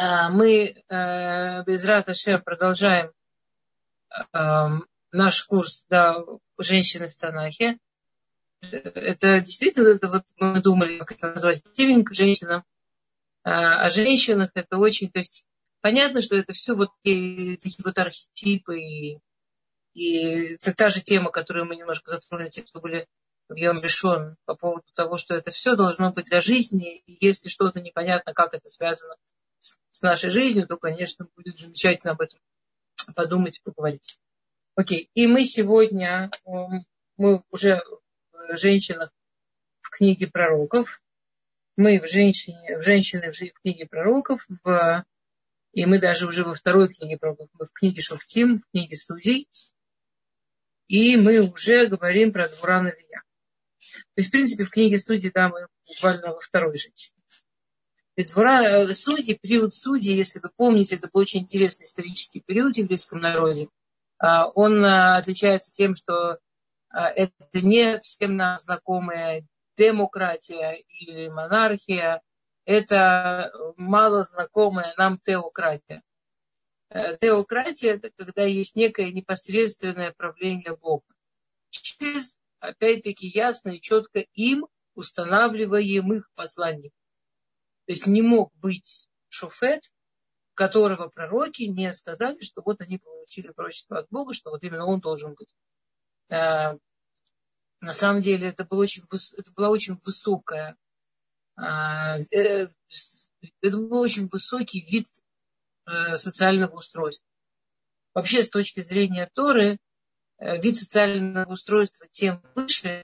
А, мы э, без Раташем продолжаем эм, наш курс да, «Женщины в Танахе». Это действительно, это вот мы думали, как это назвать, противник женщинам. А, о женщинах это очень, то есть понятно, что это все вот такие вот архетипы и, и это та же тема, которую мы немножко затронули, те, кто были в Йом Решон, по поводу того, что это все должно быть для жизни, и если что-то непонятно, как это связано с нашей жизнью, то, конечно, будет замечательно об этом подумать и поговорить. Окей, и мы сегодня, мы уже в женщинах в книге пророков, мы в женщине, в женщины в книге пророков, в, и мы даже уже во второй книге пророков, мы в книге Шуфтим, в книге судей, и мы уже говорим про Двура Навия. То есть, в принципе, в книге судей, да, мы буквально во второй женщине. Двора э, судьи, период судей, если вы помните, это был очень интересный исторический период в еврейском народе. А, он э, отличается тем, что э, это не всем нам знакомая демократия или монархия, это мало знакомая нам теократия. Теократия – это когда есть некое непосредственное правление Бога. Через, опять-таки, ясно и четко им устанавливаемых посланников. То есть не мог быть шофет, которого пророки не сказали, что вот они получили пророчество от Бога, что вот именно он должен быть. А, на самом деле это, было очень, это была очень высокая, а, э, это был очень высокий вид э, социального устройства. Вообще, с точки зрения Торы, э, вид социального устройства тем выше,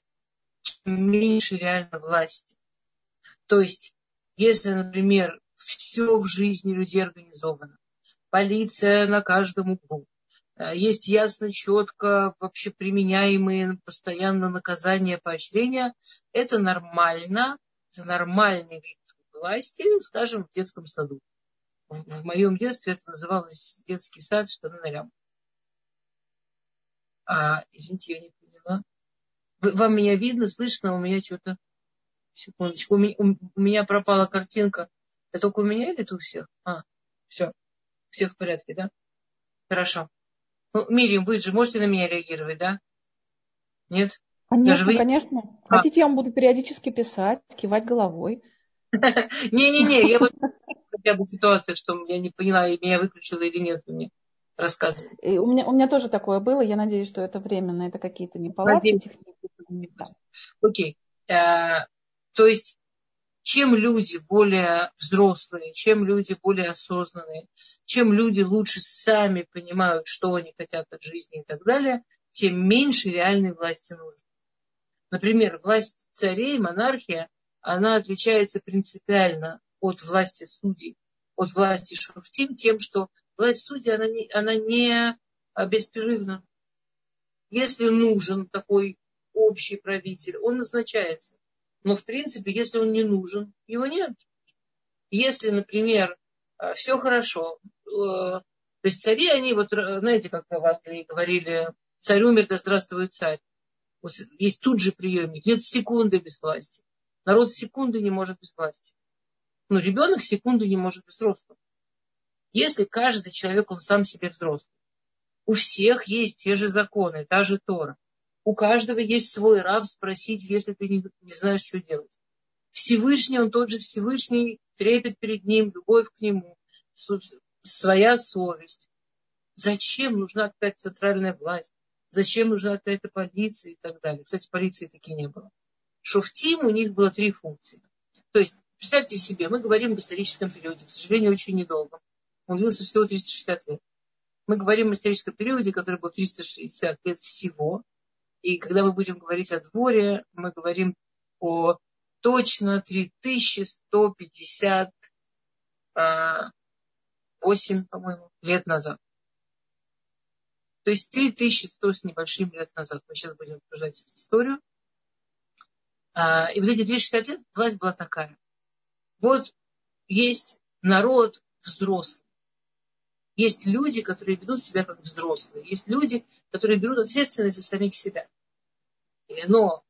чем меньше реально власти. То есть если, например, все в жизни людей организовано, полиция на каждом углу, э, есть ясно, четко вообще применяемые постоянно наказания, поощрения, это нормально, это нормальный вид власти, скажем, в детском саду. В моем детстве это называлось детский сад, что на нолям. А, извините, я не поняла. Вам меня видно, слышно, у меня что-то Секундочку, у меня, у меня пропала картинка. Это только у меня или это у всех? А, все. У всех в порядке, да? Хорошо. Ну, Мирим, вы же можете на меня реагировать, да? Нет? Конечно, вы... конечно. А. Хотите, я вам буду периодически писать, кивать головой. Не-не-не, я вот хотя бы ситуация, что я не поняла, меня выключила или нет, мне рассказывать. У меня, у меня тоже такое было, я надеюсь, что это временно, это какие-то неполадки технические. Окей. Э, то есть, чем люди более взрослые, чем люди более осознанные, чем люди лучше сами понимают, что они хотят от жизни и так далее, тем меньше реальной власти нужно. Например, власть царей, монархия, она отличается принципиально от власти судей, от власти шуфтим, тем, что власть судей, она не, она не беспрерывна. Если нужен такой общий правитель, он назначается. Но, в принципе, если он не нужен, его нет. Если, например, э, все хорошо, э, то есть цари, они вот, э, знаете, как в Англии говорили, царь умер, да здравствует царь. Есть тут же приемник, нет секунды без власти. Народ секунды не может без власти. Но ребенок секунду не может без взрослого. Если каждый человек, он сам себе взрослый, у всех есть те же законы, та же Тора. У каждого есть свой рав спросить, если ты не, не знаешь, что делать. Всевышний, он тот же Всевышний, трепет перед ним, любовь к нему, своя совесть. Зачем нужна какая-то центральная власть? Зачем нужна какая-то полиция и так далее? Кстати, полиции таки не было. Шуфтим у них было три функции. То есть, представьте себе, мы говорим об историческом периоде, к сожалению, очень недолго. Он длился всего 360 лет. Мы говорим о историческом периоде, который был 360 лет всего. И когда мы будем говорить о дворе, мы говорим о точно 3158, а, по-моему, лет назад. То есть 3100 с небольшим лет назад. Мы сейчас будем обсуждать историю. А, и вот эти 260 лет власть была такая. Вот есть народ взрослый. Есть люди, которые ведут себя как взрослые. Есть люди, которые берут ответственность за самих себя. Но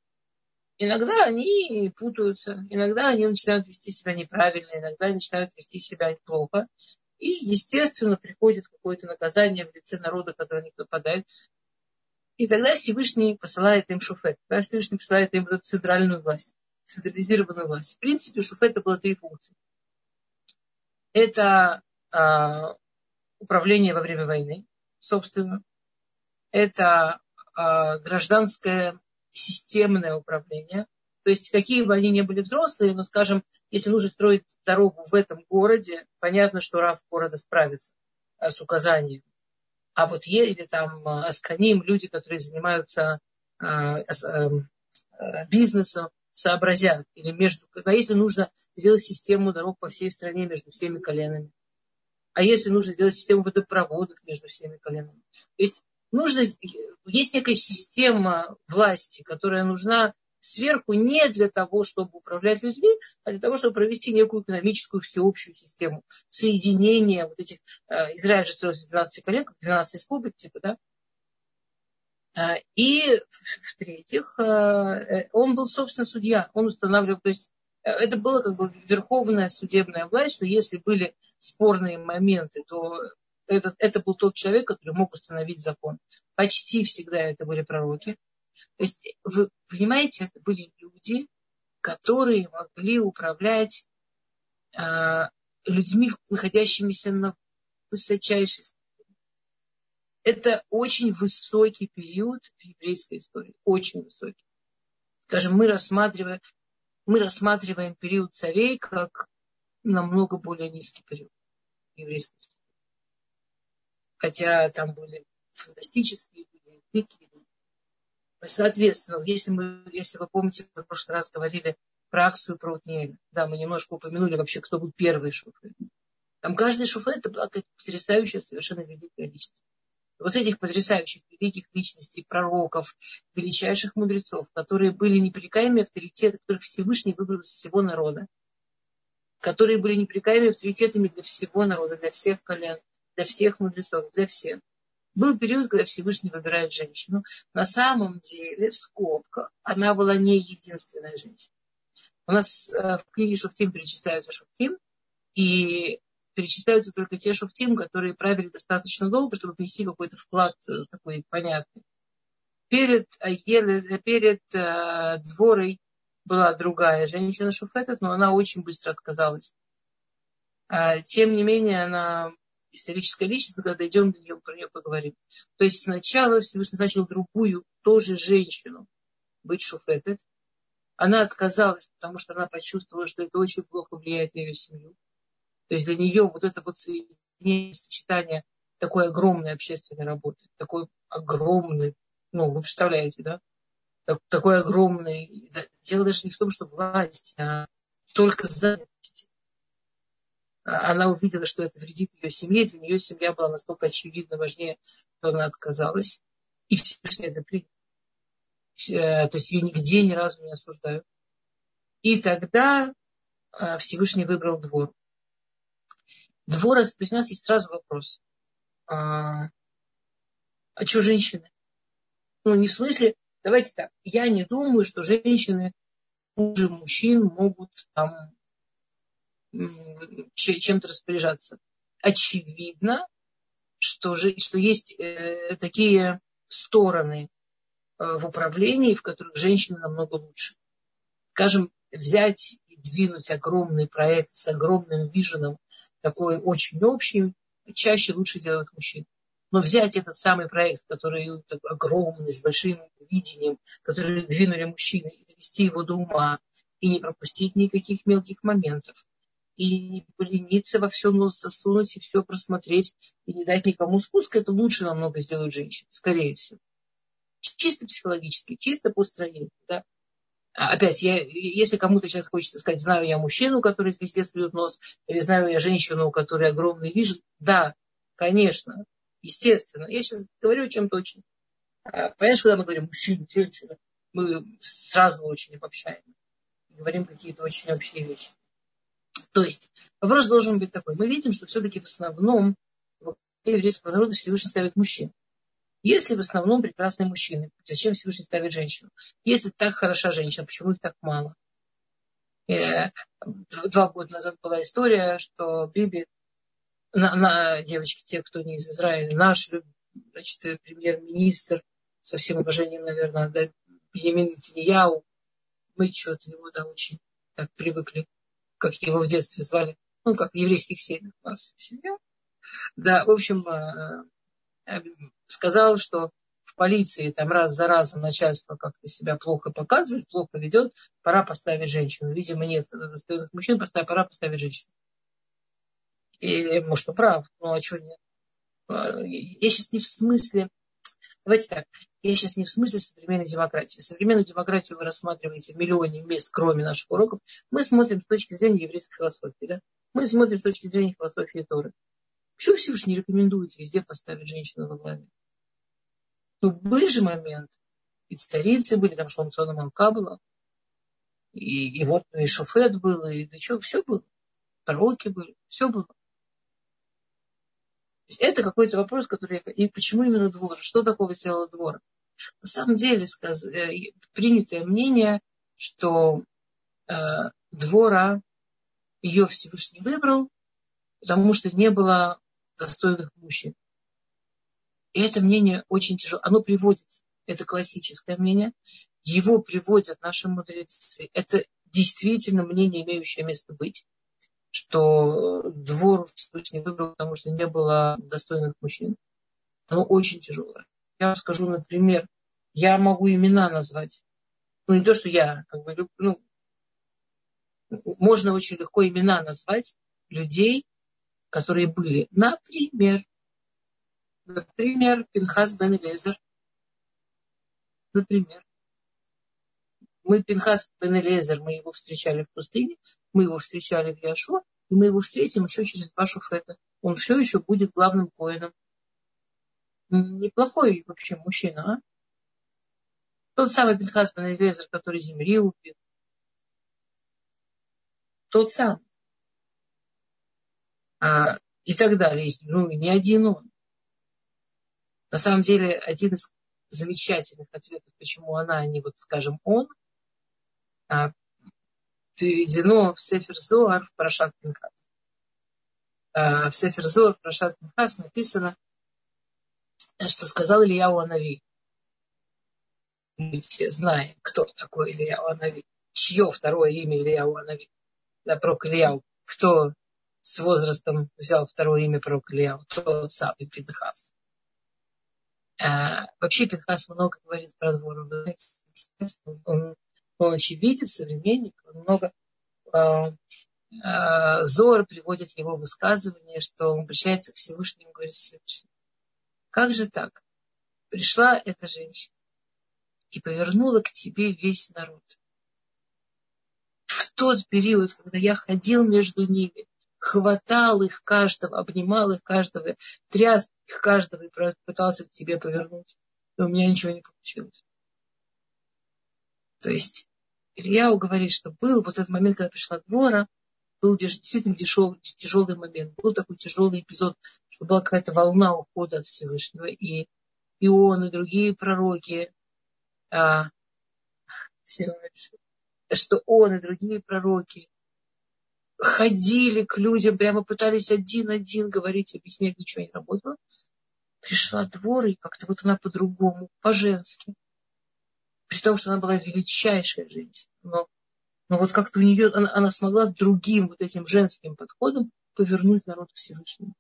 иногда они путаются, иногда они начинают вести себя неправильно, иногда они начинают вести себя плохо. И, естественно, приходит какое-то наказание в лице народа, на них нападает. И тогда Всевышний посылает им шуфет. Тогда Всевышний посылает им эту центральную власть, централизированную власть. В принципе, у шуфета было три функции. Это а, управление во время войны, собственно. Это а, гражданское системное управление. То есть, какие бы они ни были взрослые, но, скажем, если нужно строить дорогу в этом городе, понятно, что Рав города справится а, с указанием. А вот или там а, Асканим, люди, которые занимаются а, бизнесом, сообразят. Или между, а если нужно сделать систему дорог по всей стране между всеми коленами. А если нужно сделать систему водопроводов между всеми коленами. То есть нужно, есть некая система власти, которая нужна сверху не для того, чтобы управлять людьми, а для того, чтобы провести некую экономическую всеобщую систему соединения вот этих, э, Израиль же строился 12 колен, как 12 республик, типа, да, э, и, в-третьих, э, он был, собственно, судья. Он устанавливал, то есть это было как бы верховная судебная власть, что если были спорные моменты, то это, это был тот человек, который мог установить закон. Почти всегда это были пророки. То есть, вы понимаете, это были люди, которые могли управлять э, людьми, находящимися на высочайшей ступени. Это очень высокий период в еврейской истории. Очень высокий. Скажем, мы рассматриваем, мы рассматриваем период царей как намного более низкий период еврейской хотя там были фантастические люди, великие люди. Соответственно, если, мы, если вы помните, мы в прошлый раз говорили про Аксу и про Утниэля, да, мы немножко упомянули вообще, кто был первый шуфет. Там каждый шуфет это была потрясающая, совершенно великая личность. Вот этих потрясающих великих личностей, пророков, величайших мудрецов, которые были непрекаемыми авторитеты, которых Всевышний выбрал из всего народа, которые были непрекаемыми авторитетами для всего народа, для всех колен, для всех мудрецов, для всех. Был период, когда Всевышний выбирает женщину. На самом деле, в скобках, она была не единственная женщина. У нас э, в книге Шуфтим перечисляются Шуфтим, и перечисляются только те Шуфтим, которые правили достаточно долго, чтобы внести какой-то вклад э, такой понятный. Перед, перед э, дворой была другая женщина Шуфетет, но она очень быстро отказалась. А, тем не менее, она историческая личность, когда дойдем до нее, про нее поговорим. То есть сначала Всевышний назначил другую, тоже женщину, быть шуфетет. Она отказалась, потому что она почувствовала, что это очень плохо влияет на ее семью. То есть для нее вот это вот соединение, сочетание такой огромной общественной работы, такой огромный, ну, вы представляете, да? Такой огромный, дело даже не в том, что власть, а только занятости она увидела, что это вредит ее семье, для нее семья была настолько очевидно важнее, что она отказалась. И Всевышний это принял. Э, то есть ее нигде ни разу не осуждают. И тогда э, Всевышний выбрал двор. Двор, то есть у нас есть сразу вопрос. А, а что женщины? Ну, не в смысле, давайте так, я не думаю, что женщины хуже мужчин могут там чем-то распоряжаться. Очевидно, что, же, что есть э, такие стороны э, в управлении, в которых женщины намного лучше. Скажем, взять и двинуть огромный проект с огромным виженом, такой очень общий, чаще лучше делают мужчины. Но взять этот самый проект, который огромный, с большим видением, который двинули мужчины, и довести его до ума, и не пропустить никаких мелких моментов, и не полениться во все нос засунуть и все просмотреть и не дать никому спуска, это лучше намного сделают женщины, скорее всего. Чисто психологически, чисто по строению. Да? А опять, я, если кому-то сейчас хочется сказать, знаю я мужчину, который везде сует нос, или знаю я женщину, у которой огромный вижу, да, конечно, естественно. Я сейчас говорю о чем точно. А, понимаешь, когда мы говорим мужчина, женщина, мы сразу очень обобщаем. Говорим какие-то очень общие вещи. То есть вопрос должен быть такой. Мы видим, что все-таки в основном в еврейского народа Всевышний ставит мужчин. Если в основном прекрасные мужчины, зачем Всевышний ставит женщину? Если так хороша женщина, почему их так мало? Э, два года назад была история, что Биби, на, на девочки, те, кто не из Израиля, наш значит, премьер-министр, со всем уважением, наверное, да, Бенемин Нетаньяу, мы что-то его, да, очень так привыкли, как его в детстве звали, ну, как в еврейских семьях у нас семья. Да, в общем, э, э, сказал, что в полиции там раз за разом начальство как-то себя плохо показывает, плохо ведет, пора поставить женщину. Видимо, нет достойных мужчин, пора поставить женщину. И, может, он прав, ну а что нет? Э, я сейчас не в смысле Давайте так, я сейчас не в смысле современной демократии. Современную демократию вы рассматриваете в миллионе мест, кроме наших уроков. Мы смотрим с точки зрения еврейской философии. Да? Мы смотрим с точки зрения философии Торы. Почему Всевышний рекомендует везде поставить женщину во главе? Ну, был же момент, и царицы были, там Шломцона Малка была, и, и вот и Шофет был, и да что, все было. Пророки были, все было это какой-то вопрос, который... И почему именно двор? Что такого сделал двор? На самом деле сказ... Э, принятое мнение, что э, двора ее Всевышний выбрал, потому что не было достойных мужчин. И это мнение очень тяжело. Оно приводится. Это классическое мнение. Его приводят наши мудрецы. Это действительно мнение, имеющее место быть что двор Всевышний выбрал, потому что не было достойных мужчин. Оно очень тяжелое. Я вам скажу, например, я могу имена назвать. Ну, не то, что я, как бы, ну, можно очень легко имена назвать людей, которые были. Например, например, Пинхас бен Лезер. Например. Мы Пинхас бен Элезер, мы его встречали в пустыне, мы его встречали в Яшуа, и мы его встретим еще через два шуфета. Он все еще будет главным воином. Неплохой вообще мужчина, а? Тот самый Пинхас бен Элезер, который земли убил. Тот самый. А, и так далее. Ну, не один он. На самом деле, один из замечательных ответов, почему она, а не вот, скажем, он – а, переведено в Сефер Зоар в Парашат Пинхас. А, в Сефер Зоар в Парашат Пинхас написано, что сказал Ильяу Анави. Мы все знаем, кто такой Ильяу Анави. Чье второе имя Ильяу Анави? Да, пророк Ильяу. Кто с возрастом взял второе имя пророк Ильяу? Тот самый Пинхас. А, вообще Пинхас много говорит про двор. Он он очевидец, современник, он много э, э, Зор приводит его высказывание, что он обращается к Всевышнему говорит Всевышнему. Как же так? Пришла эта женщина и повернула к тебе весь народ. В тот период, когда я ходил между ними, хватал их каждого, обнимал их каждого, тряс их каждого и пытался к тебе повернуть. И у меня ничего не получилось. То есть Ильяу говорит, что был вот этот момент, когда пришла двора, был действительно тяжелый, тяжелый момент. Был такой тяжелый эпизод, что была какая-то волна ухода от Всевышнего. И, и он, и другие пророки, а, что он и другие пророки ходили к людям, прямо пытались один-один говорить, объяснять, ничего не работало. Пришла двор, и как-то вот она по-другому, по-женски при том, что она была величайшая женщина. Но, но вот как-то у нее, она, она смогла другим вот этим женским подходом повернуть народ к Всевышнему.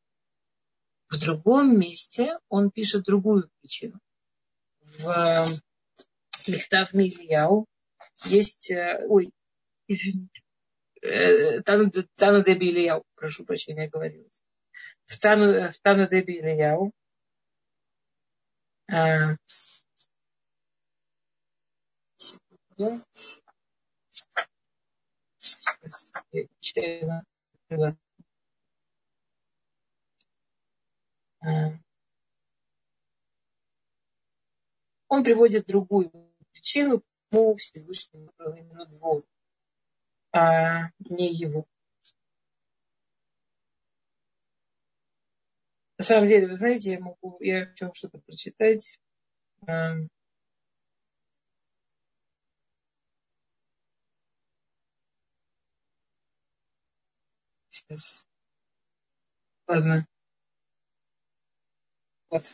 В другом месте он пишет другую причину. В э, Лихтав Мильяу есть, э, ой, извините, Тану, Тану Деби Ильяу, прошу прощения, оговорилась. В Тану, в Тану Деби Ильяу да? Он приводит другую причину, почему Всевышний выбрал именно двор, а не его. На самом деле, вы знаете, я могу, я хочу что-то прочитать. А, сейчас. Ладно. Вот.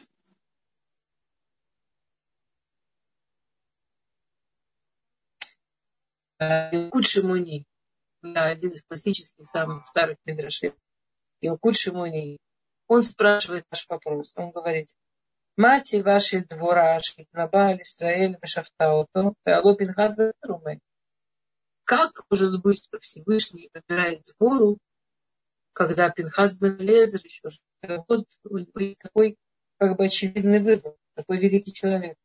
А, лучше муни. Да, один из классических самых старых мидрашей. Илкут Шимони. Он спрашивает наш вопрос. Он говорит, Мати ваши двора Набали, Исраэль, Мешафтаото, Феало Пинхас Руме. Как может быть, что Всевышний выбирает двору, когда Пинхас бен Лезер еще вот такой как бы очевидный выбор, такой великий человек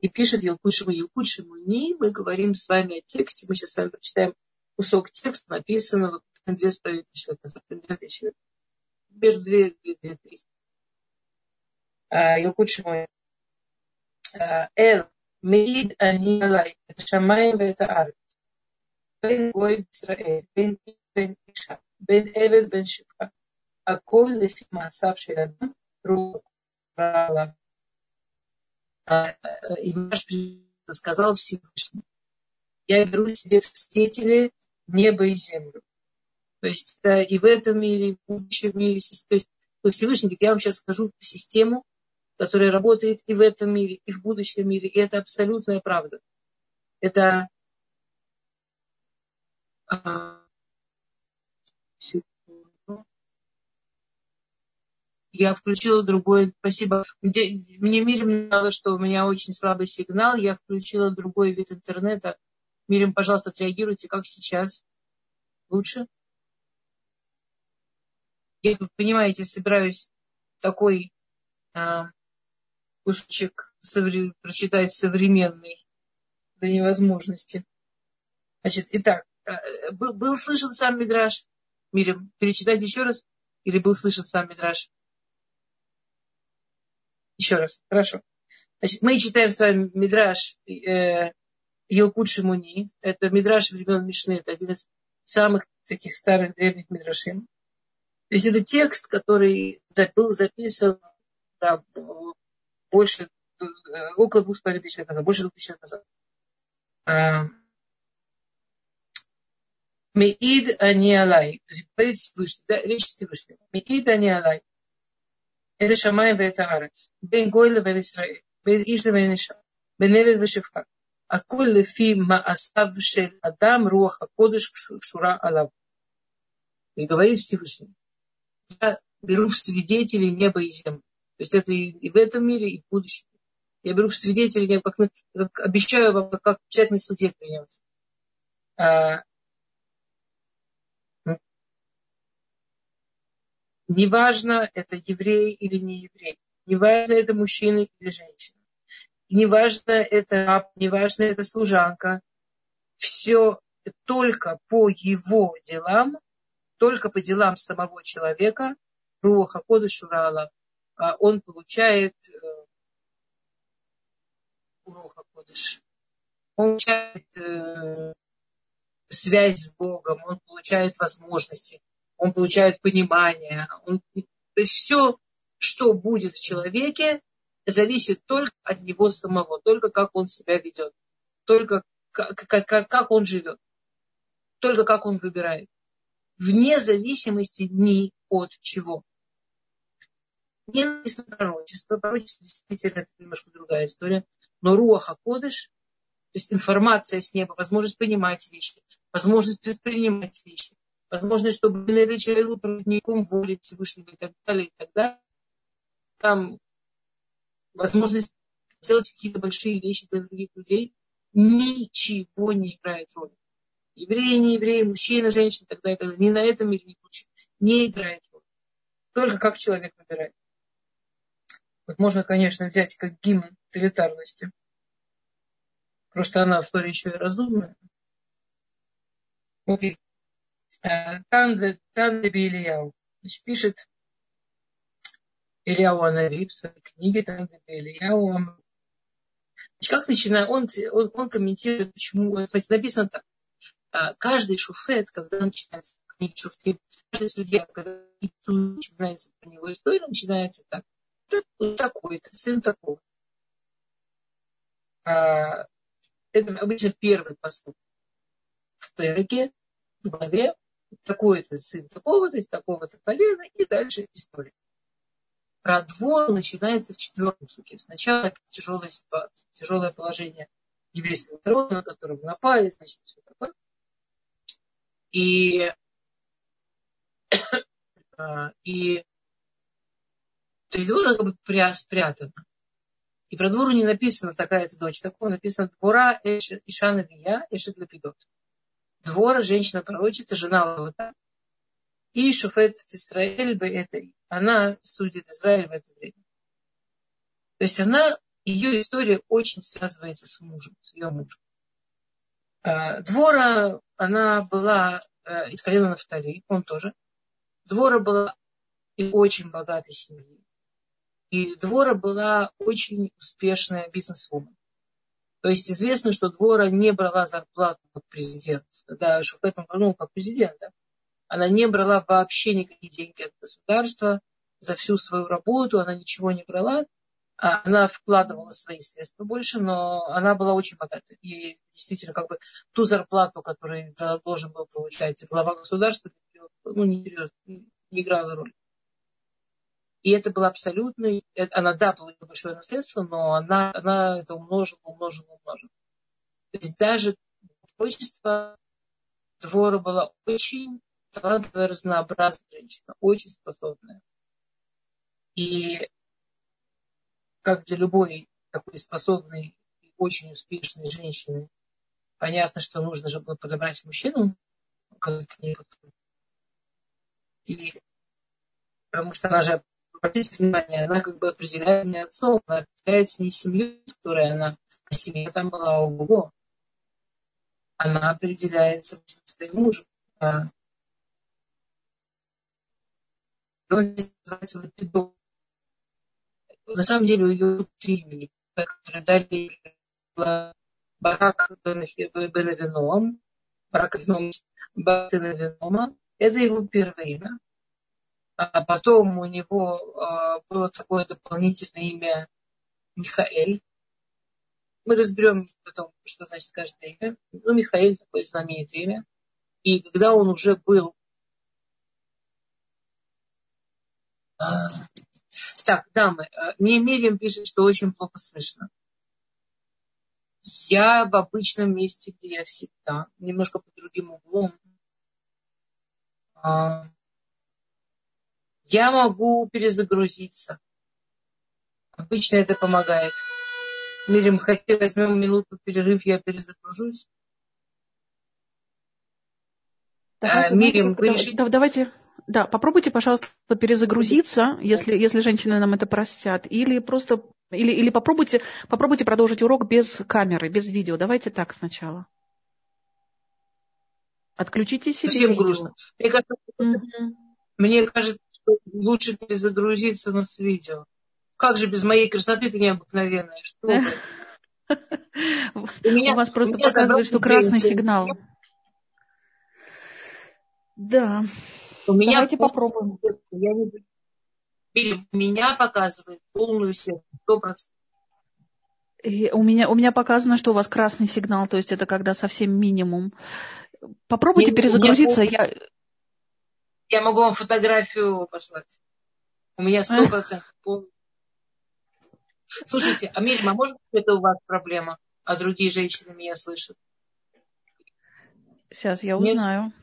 И пишет Елкушему Елкушему не мы говорим с вами о тексте, мы сейчас с вами прочитаем кусок текста, написанного две с половиной тысячи лет назад, две тысячи лет. Между две, две, две, триста. Елкушему Эл, מעיד אני עליי את השמיים ואת הארץ, בין גוי בישראל, בין איש בין אישה, בין עבד בין שפחה, הכל לפי מעשיו של אדם, רוח רע עליו. и наш сказал Всевышний, я беру себе свидетели небо и землю. То есть это и в этом мире, и в будущем мире. То есть Всевышний говорит, я вам сейчас скажу систему, которая работает и в этом мире, и в будущем мире. И это абсолютная правда. Это Я включила другой, спасибо. Мне Мирим сказала, что у меня очень слабый сигнал. Я включила другой вид интернета. Мирим, пожалуйста, отреагируйте, как сейчас. Лучше? Я, понимаете, собираюсь такой а, кусочек совре- прочитать современный до невозможности. Значит, итак, э, был, был слышен сам Мидраш? Мирим, перечитать еще раз? Или был слышен сам Мидраш? Еще раз. Хорошо. Значит, мы читаем с вами Мидраш э, Елкут Шимуни. Это Мидраш времен Мишны. Это один из самых таких старых древних Мидрашим. То есть это текст, который был записан да, больше, э, около двух с половиной тысяч лет назад, больше двух тысяч лет назад. А, Меид ани алай. Речь Всевышнего. Меид ани это Шамай Бейт Аарец. Бен Гойла Бен Исраэль. Бен Ишда Бен Иша. Бен Эвид Бешевха. Аколь лефи маасав шел адам руаха кодыш шура алав. И говорит Всевышний. Я беру в свидетели неба и земли. То есть это и в этом мире, и в будущем. Я беру в свидетели неба, как, как обещаю вам, как человек на суде принялся. А, Неважно, это еврей или не еврей. Неважно, это мужчина или женщина. Неважно, это раб, неважно, это служанка. Все только по его делам, только по делам самого человека, Руха Кода Шурала, а он получает э, Руха Кодыш. Он получает э, связь с Богом, он получает возможности, он получает понимание. Он, то есть все, что будет в человеке, зависит только от него самого, только как он себя ведет, только как, как, как он живет, только как он выбирает. Вне зависимости ни от чего. Не написано пророчество. Пророчество действительно это немножко другая история. Но Руаха Кодыш, то есть информация с неба, возможность понимать вещи, возможность воспринимать вещи, возможность, чтобы на этот человек был проводником воли Всевышнего и так далее, и так далее. Там возможность сделать какие-то большие вещи для других людей ничего не играет роли. Евреи, не евреи, мужчина, женщина, и так далее, и так далее. Ни на этом или ни лучше. Не играет роли. Только как человек выбирает. Вот можно, конечно, взять как гимн тоталитарности. Просто она в истории еще и разумная. Окей. Тандаби Ильяу. Значит, пишет Ильяу Анави в своей книге Тандаби Ильяу. Значит, как начинает, он, он, он комментирует, почему, смотрите, написано так. Каждый шуфет, когда начинается книга шуфтим, каждый судья, когда начинается про него история, начинается так. Такой-то, сын такого. А, это обычно первый поступок в Тереке, в главе, такой-то сын такого-то, такого-то колена, и дальше история. Про двор начинается в четвертом суке. Сначала тяжелая ситуация, тяжелое положение еврейского народа, на которого напали, значит, все такое. И, а, и то есть двор как бы спрятана. И про двору не написано такая-то дочь, такое написано двора Ишана Вия, Эшет Лапидот. Двора, женщина-пророчица, жена Лавата. И Шуфет Израиль бы это, она судит Израиль в это время. То есть она, ее история очень связывается с мужем, с ее мужем. А, двора, она была э, из колена Нафтали, он тоже. Двора была из очень богатой семьи. И Двора была очень успешная бизнес-вумен. То есть известно, что Двора не брала зарплату как президент. Когда Шуфет вернул как президент, да, она не брала вообще никакие деньги от государства за всю свою работу, она ничего не брала. А она вкладывала свои средства больше, но она была очень богатой. И действительно, как бы ту зарплату, которую должен был получать глава государства, ну, не, не играла роль. И это было абсолютно, она, да, получила большое наследство, но она, она это умножила, умножила, умножила. То есть даже творчество двора было очень талантливая, разнообразная женщина, очень способная. И как для любой такой способной и очень успешной женщины, понятно, что нужно же было подобрать мужчину, как к ней И потому что она же обратите внимание, она как бы определяет не отцом, она определяет с ней семью, с которой она, а семья там была Бога. Она определяется своим мужем. А он называется Лапидо. На самом деле у ее имени, которые дали Барак бен Авином, Барак Авином бен Авинома. Это его первое имя. А потом у него а, было такое дополнительное имя Михаэль. Мы разберем потом, что значит каждое имя. Ну, Михаэль такое знаменитое имя. И когда он уже был... А, так, дамы, а, мне Мирим пишет, что очень плохо слышно. Я в обычном месте, где я всегда, немножко под другим углом. Я могу перезагрузиться. Обычно это помогает. Мирим, хотите, возьмем минуту перерыв, я перезагружусь. Давайте, а, Мирим, вы. Давайте, да, попробуйте, пожалуйста, перезагрузиться, если, если женщины нам это простят, или просто, или, или попробуйте, попробуйте продолжить урок без камеры, без видео. Давайте так сначала. Отключите себе Совсем видео. грустно. Мне кажется, угу. мне кажется, лучше перезагрузиться, но с видео. Как же без моей красоты ты необыкновенная? Что У вас просто показывает, что красный сигнал. Да. У меня Давайте попробуем. Я не... Меня показывает полную сто процентов. У меня, у меня показано, что у вас красный сигнал, то есть это когда совсем минимум. Попробуйте перезагрузиться. Я, я могу вам фотографию послать. У меня сто процентов полный. Слушайте, Амельма, может быть, это у вас проблема, а другие женщины меня слышат? Сейчас я узнаю. Нет?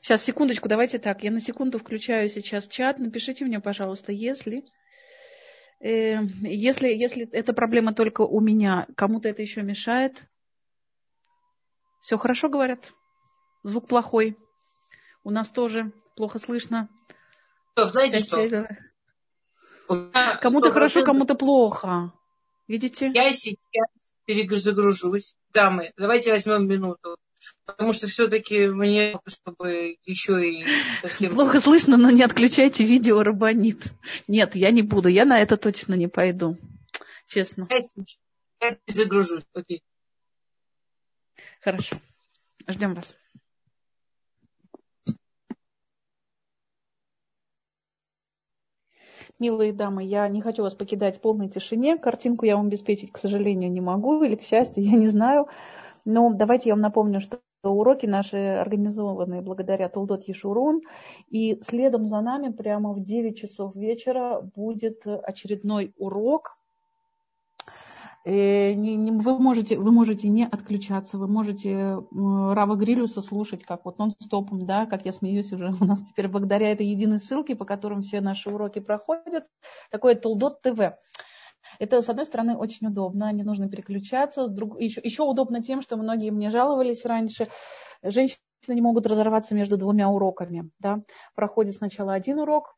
Сейчас, секундочку, давайте так. Я на секунду включаю сейчас чат. Напишите мне, пожалуйста, если, э, если, если эта проблема только у меня, кому-то это еще мешает. Все хорошо, говорят? Звук плохой. У нас тоже плохо слышно. Что, знаете что? Кому-то хорошо, кому-то плохо. Видите? Я сейчас перезагружусь. Дамы, давайте возьмем минуту. Потому что все-таки мне, чтобы еще и совсем... Плохо слышно, но не отключайте видео Рабанит. Нет, я не буду. Я на это точно не пойду. Честно. Я перезагружусь. Окей. Хорошо. Ждем вас. Милые дамы, я не хочу вас покидать в полной тишине. Картинку я вам обеспечить, к сожалению, не могу, или, к счастью, я не знаю. Но давайте я вам напомню, что уроки наши организованы благодаря Толдот Ешурун. И следом за нами прямо в 9 часов вечера будет очередной урок вы можете, вы можете не отключаться, вы можете Рава Грилюса слушать как вот нон-стопом, да, как я смеюсь уже, у нас теперь благодаря этой единой ссылке, по которым все наши уроки проходят, такое Толдот ТВ. Это, с одной стороны, очень удобно, не нужно переключаться. Друг... еще, еще удобно тем, что многие мне жаловались раньше. Женщины не могут разорваться между двумя уроками. Да? Проходит сначала один урок,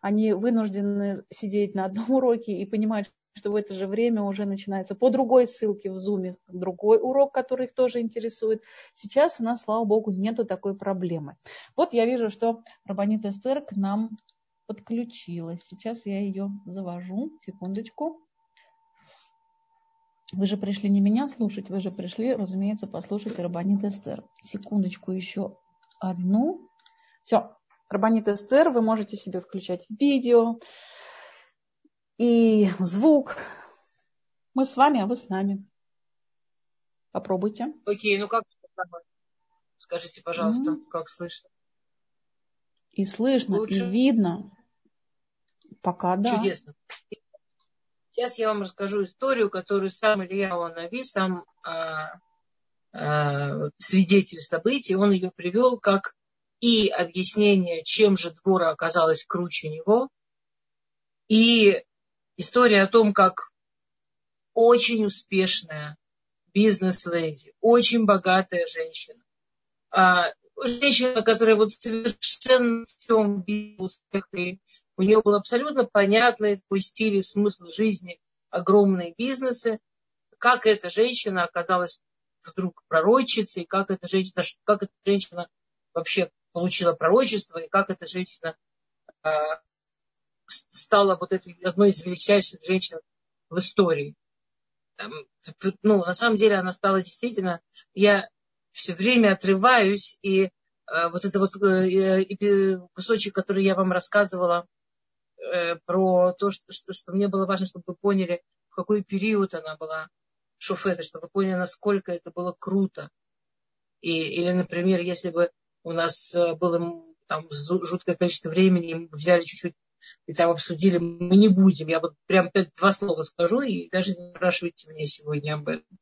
они вынуждены сидеть на одном уроке и понимать, что в это же время уже начинается по другой ссылке в Zoom другой урок, который их тоже интересует. Сейчас у нас, слава богу, нету такой проблемы. Вот я вижу, что Рабанит Эстер к нам подключилась. Сейчас я ее завожу. Секундочку. Вы же пришли не меня слушать, вы же пришли, разумеется, послушать Рабанит Эстер. Секундочку еще одну. Все, Рабанит Эстер, вы можете себе включать видео, и звук. Мы с вами, а вы с нами. Попробуйте. Окей, ну как Скажите, пожалуйста, mm-hmm. как слышно? И слышно, Лучше? и видно. Пока да. Чудесно. Сейчас я вам расскажу историю, которую сам Илья Нави, сам а, а, свидетель событий, он ее привел как и объяснение, чем же двора оказалась круче него, и история о том, как очень успешная бизнес-леди, очень богатая женщина, а, женщина, которая вот совершенно в всем успех, у нее был абсолютно понятный твой стиль и смысл жизни, огромные бизнесы, как эта женщина оказалась вдруг пророчицей, как эта женщина, как эта женщина вообще получила пророчество, и как эта женщина а, стала вот этой одной из величайших женщин в истории. Эм, ну, на самом деле она стала действительно, я все время отрываюсь, и э, вот это вот э, кусочек, который я вам рассказывала э, про то, что, что, что мне было важно, чтобы вы поняли, в какой период она была шуфета, чтобы вы поняли, насколько это было круто. И, или, например, если бы у нас было там жуткое количество времени, взяли чуть-чуть и там обсудили, мы не будем. Я вот прям два слова скажу, и даже не спрашивайте меня сегодня об этом.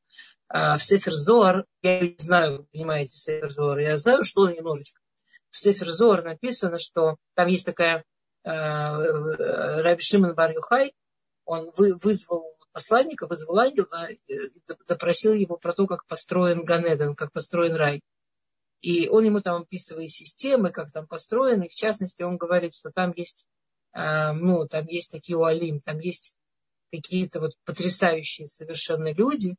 А в Сефер Зоар, я не знаю, понимаете, Сефер Зоар, я знаю, что немножечко. В Сефер Зоар написано, что там есть такая э, Раби Шимон Бар Юхай, он вы, вызвал посланника, вызвал ангела, допросил его про то, как построен Ганеден, как построен рай. И он ему там описывает системы, как там построены. В частности, он говорит, что там есть ну, там есть такие уалим, там есть какие-то вот потрясающие совершенно люди,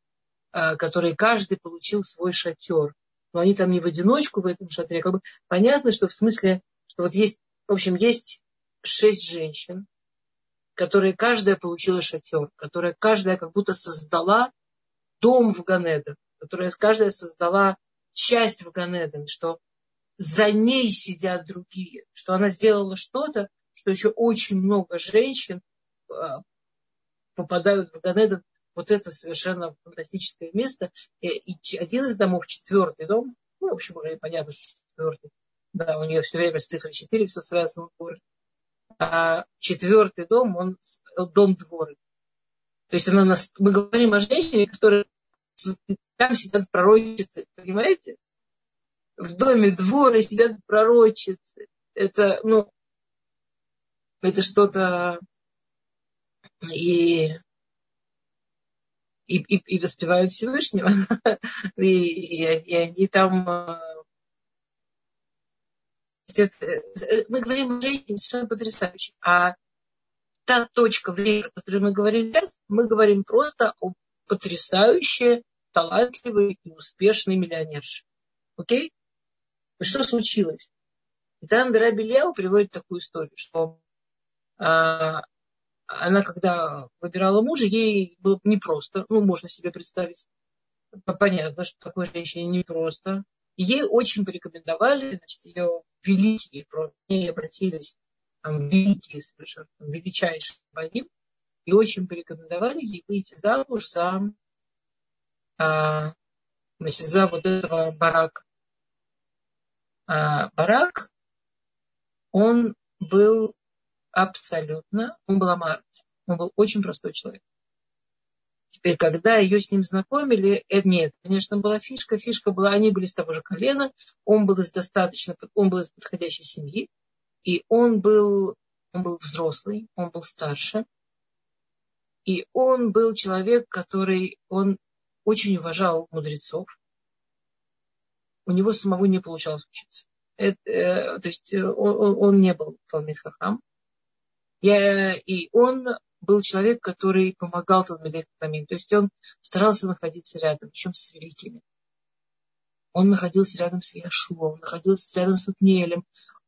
а, которые каждый получил свой шатер. Но они там не в одиночку в этом шатре. Как бы понятно, что в смысле, что вот есть, в общем, есть шесть женщин, которые каждая получила шатер, которая каждая как будто создала дом в Ганеден, которая каждая создала часть в Ганеден, что за ней сидят другие, что она сделала что-то, что еще очень много женщин а, попадают в Ганеден. Вот это совершенно фантастическое место. И один из домов, четвертый дом, ну, в общем, уже понятно, что четвертый, да, у нее все время с цифрой 4 все связано. А четвертый дом, он дом дворы. То есть она нас, мы говорим о женщине, которая там сидят пророчицы, понимаете? В доме дворы сидят пророчицы. Это, ну, это что-то и, и, и, и воспевают Всевышнего. и, и, и они там э, э, мы говорим о женщине совершенно потрясающе. А та точка времени, о которой мы говорим сейчас, мы говорим просто о потрясающей, талантливой и успешной миллионерше. Окей? Что случилось? И там Дарабельяу приводит такую историю, что она, когда выбирала мужа, ей было непросто. Ну, можно себе представить. Понятно, что такой женщине непросто. ей очень порекомендовали, значит, ее великие, к ней обратились там, великие совершенно, величайшие богим, и очень порекомендовали ей выйти замуж за, а, значит, за вот этого барака. А барак, он был абсолютно, он был амарец, он был очень простой человек. Теперь, когда ее с ним знакомили, э, нет, конечно, была фишка. Фишка была, они были с того же колена, он был из достаточно, он был из подходящей семьи, и он был, он был взрослый, он был старше, и он был человек, который, он очень уважал мудрецов. У него самого не получалось учиться. Это, э, то есть э, он, он не был Талмит Хахам. Я, и он был человек, который помогал Талмидей Хахамим. То есть он старался находиться рядом, причем с великими. Он находился рядом с Яшуа, он находился рядом с Утнелем.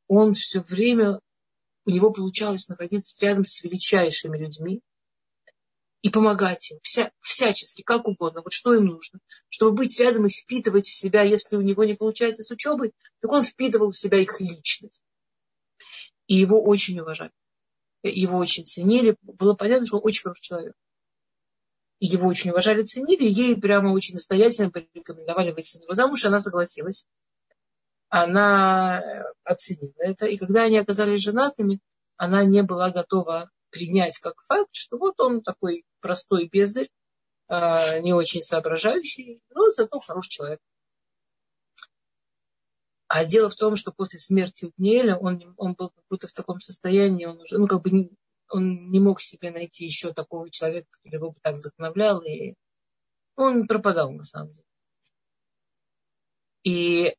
Он все время, у него получалось находиться рядом с величайшими людьми и помогать им вся, всячески, как угодно, вот что им нужно, чтобы быть рядом и впитывать в себя, если у него не получается с учебой, так он впитывал в себя их личность. И его очень уважали его очень ценили. Было понятно, что он очень хороший человек. И его очень уважали, ценили. Ей прямо очень настоятельно порекомендовали выйти за него замуж. Она согласилась. Она э, оценила это. И когда они оказались женатыми, она не была готова принять как факт, что вот он такой простой бездарь, а, не очень соображающий, но зато хороший человек. А дело в том, что после смерти Утниэля он, он был как будто в таком состоянии, он уже, ну, как бы не, он не мог себе найти еще такого человека, который его бы так вдохновлял, и он пропадал на самом деле. И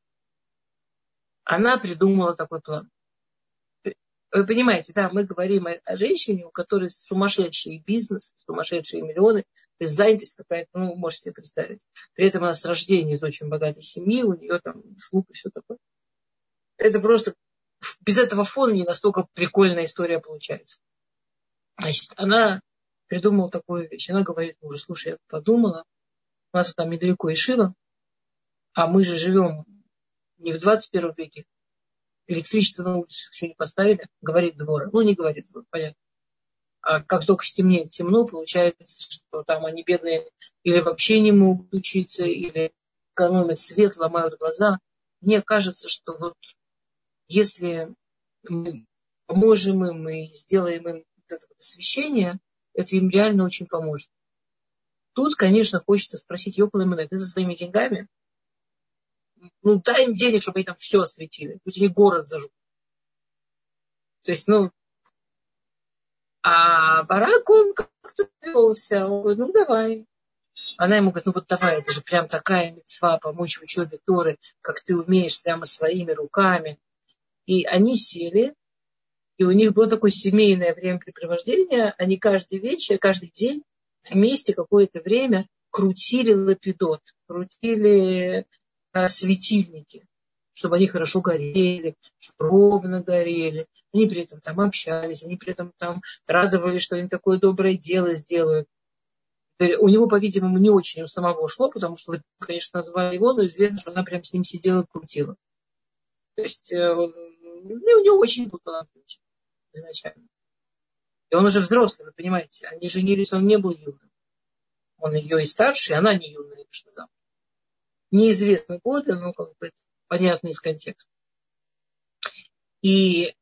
она придумала такой план. Вы понимаете, да, мы говорим о, о женщине, у которой сумасшедший бизнес, сумасшедшие миллионы, занятость какая-то, ну, можете себе представить. При этом она с рождения из очень богатой семьи, у нее там слуг и все такое. Это просто без этого фона не настолько прикольная история получается. Значит, она придумала такую вещь. Она говорит мужу, слушай, я подумала, у нас там недалеко Ишива, а мы же живем не в 21 веке, электричество на улице еще не поставили, говорит двор. Ну, не говорит двор, понятно. А как только стемнеет темно, получается, что там они бедные или вообще не могут учиться, или экономят свет, ломают глаза. Мне кажется, что вот если мы поможем им и сделаем им это освещение, это им реально очень поможет. Тут, конечно, хочется спросить Йокола ты за своими деньгами ну, дай им денег, чтобы они там все осветили. Пусть они город зажгут. То есть, ну, а Барак, он как-то велся. Он говорит, ну, давай. Она ему говорит, ну, вот давай, это же прям такая мецва помочь в учебе Торы, как ты умеешь, прямо своими руками. И они сели, и у них было такое семейное времяпрепровождение. Они каждый вечер, каждый день вместе какое-то время крутили лапидот, крутили светильники, чтобы они хорошо горели, ровно горели. Они при этом там общались, они при этом там радовались, что они такое доброе дело сделают. У него, по-видимому, не очень у самого шло, потому что, конечно, назвали его, но известно, что она прям с ним сидела крутила. То есть э, ну, него очень был талант изначально. И он уже взрослый, вы понимаете. Они женились, он не был юным. Он ее и старше, и она не юная вышла замуж неизвестны годы, но как бы понятно из контекста. И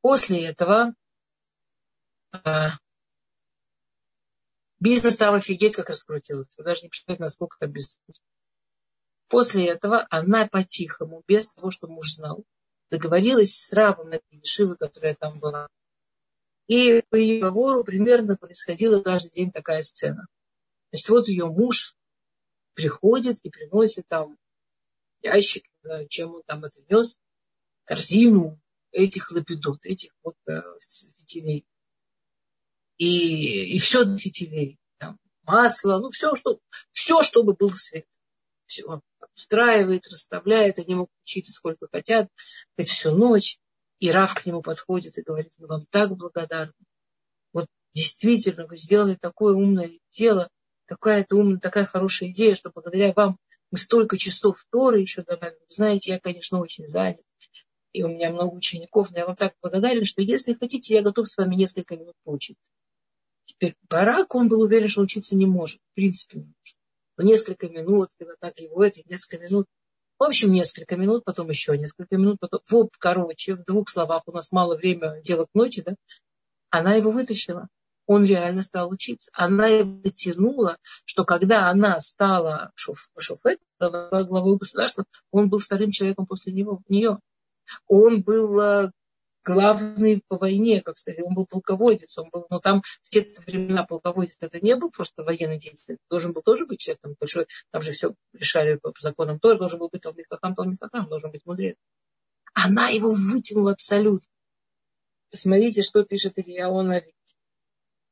после этого а, бизнес стал офигеть, как раскрутился. Даже не представляете, насколько это бизнес. После этого она по-тихому, без того, чтобы муж знал, договорилась с рабом этой Ешивы, которая там была. И по ее договору примерно происходила каждый день такая сцена. То есть вот ее муж приходит и приносит там ящик, не знаю, чем он там это нес, корзину этих лапидот, этих вот э, фитилей. И, и все для фитилей. Там, масло, ну все, что, все, чтобы был свет. Все, он устраивает, расставляет, они могут учиться сколько хотят, хоть всю ночь. И Раф к нему подходит и говорит, мы вам так благодарны. Вот действительно, вы сделали такое умное дело – какая-то умная, такая хорошая идея, что благодаря вам мы столько часов Торы еще добавим. Знаете, я, конечно, очень занят. и у меня много учеников, но я вам так благодарен, что если хотите, я готов с вами несколько минут поучиться. Теперь Барак, он был уверен, что учиться не может, в принципе не может. Но несколько минут, когда так его эти несколько минут, в общем, несколько минут, потом еще несколько минут, потом, вот, короче, в двух словах, у нас мало времени, дело к ночи, да, она его вытащила. Он реально стал учиться. Она его тянула, что когда она стала шоф, шофет, главой государства, он был вторым человеком после него, нее. Он был э, главный по войне, как сказать, он был полководец, он был, но там в те времена полководец это не был просто военный деятель, должен был тоже быть человек там большой, там же все решали по законам тоже, должен был быть Талмит Хахам, Талмит Хахам, должен быть мудрец. Она его вытянула абсолютно. Посмотрите, что пишет Илья Онави.